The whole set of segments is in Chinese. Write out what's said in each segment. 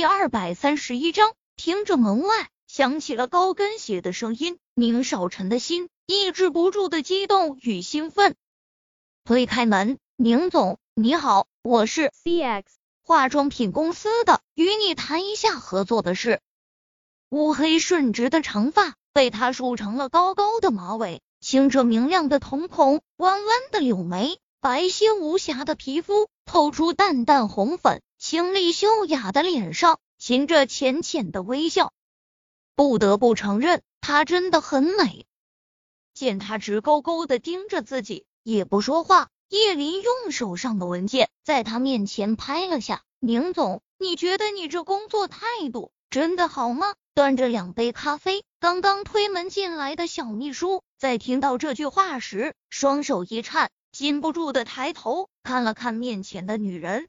第二百三十一章，听着门外响起了高跟鞋的声音，宁少臣的心抑制不住的激动与兴奋。推开门，宁总，你好，我是 CX 化妆品公司的，与你谈一下合作的事。乌黑顺直的长发被他梳成了高高的马尾，清澈明亮的瞳孔，弯弯的柳眉，白皙无瑕的皮肤透出淡淡红粉。清丽秀雅的脸上噙着浅浅的微笑，不得不承认，她真的很美。见他直勾勾的盯着自己，也不说话，叶林用手上的文件在他面前拍了下。宁总，你觉得你这工作态度真的好吗？端着两杯咖啡，刚刚推门进来的小秘书在听到这句话时，双手一颤，禁不住的抬头看了看面前的女人。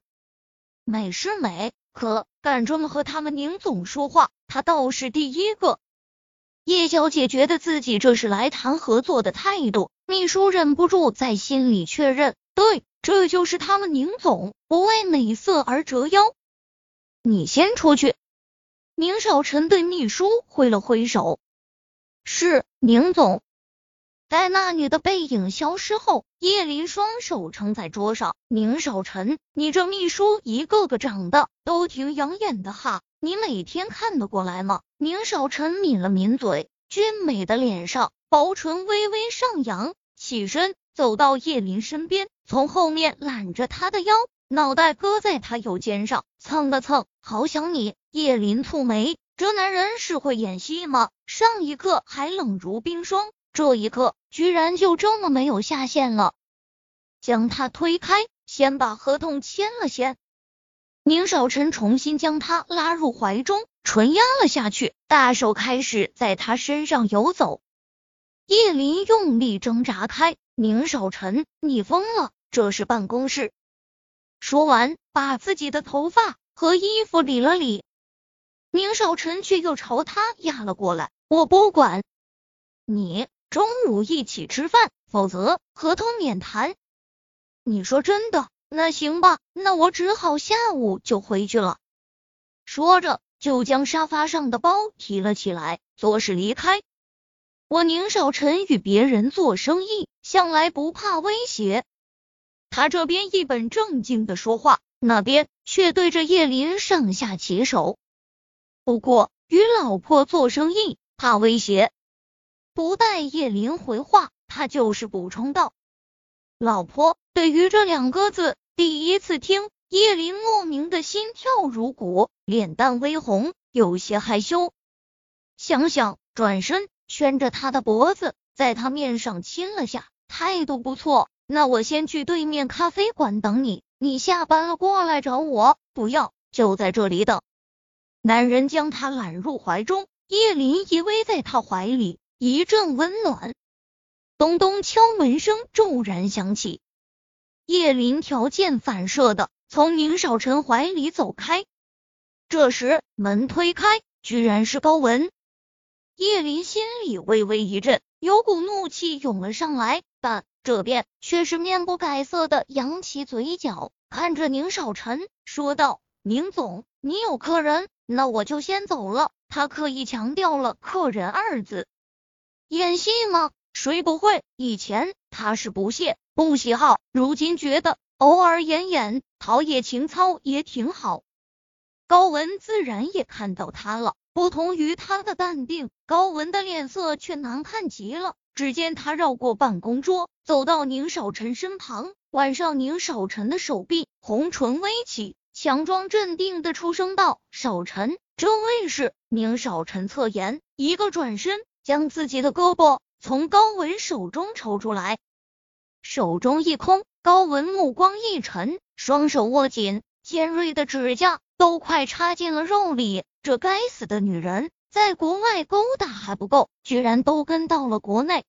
美是美，可敢这么和他们宁总说话，他倒是第一个。叶小姐觉得自己这是来谈合作的态度，秘书忍不住在心里确认：对，这就是他们宁总，不为美色而折腰。你先出去。宁少臣对秘书挥了挥手。是，宁总。在那女的背影消失后，叶林双手撑在桌上。宁少臣，你这秘书一个个长得都挺养眼的哈，你每天看得过来吗？宁少臣抿了抿嘴，俊美的脸上薄唇微微上扬，起身走到叶林身边，从后面揽着他的腰，脑袋搁在他右肩上蹭了蹭。好想你，叶林蹙眉，这男人是会演戏吗？上一刻还冷如冰霜。这一刻，居然就这么没有下限了。将他推开，先把合同签了先。宁少臣重新将他拉入怀中，唇压了下去，大手开始在他身上游走。叶林用力挣扎开，宁少臣，你疯了，这是办公室。说完，把自己的头发和衣服理了理。宁少臣却又朝他压了过来，我不管你。中午一起吃饭，否则合同免谈。你说真的？那行吧，那我只好下午就回去了。说着，就将沙发上的包提了起来，作势离开。我宁少臣与别人做生意，向来不怕威胁。他这边一本正经的说话，那边却对着叶林上下其手。不过，与老婆做生意，怕威胁。不待叶林回话，他就是补充道：“老婆。”对于这两个字，第一次听，叶林莫名的心跳如鼓，脸蛋微红，有些害羞。想想，转身圈着他的脖子，在他面上亲了下，态度不错。那我先去对面咖啡馆等你，你下班了过来找我。不要，就在这里等。男人将她揽入怀中，叶林依偎在他怀里。一阵温暖，咚咚敲门声骤然响起。叶林条件反射的从宁少臣怀里走开。这时门推开，居然是高文。叶林心里微微一震，有股怒气涌了上来，但这边却是面不改色的扬起嘴角，看着宁少臣说道：“宁总，你有客人，那我就先走了。”他刻意强调了“客人”二字。演戏吗？谁不会？以前他是不屑、不喜好，如今觉得偶尔演演，陶冶情操也挺好。高文自然也看到他了，不同于他的淡定，高文的脸色却难看极了。只见他绕过办公桌，走到宁少臣身旁，挽上宁少臣的手臂，红唇微起，强装镇定的出声道：“少臣，这位是宁少臣。”侧颜，一个转身。将自己的胳膊从高文手中抽出来，手中一空，高文目光一沉，双手握紧，尖锐的指甲都快插进了肉里。这该死的女人，在国外勾搭还不够，居然都跟到了国内。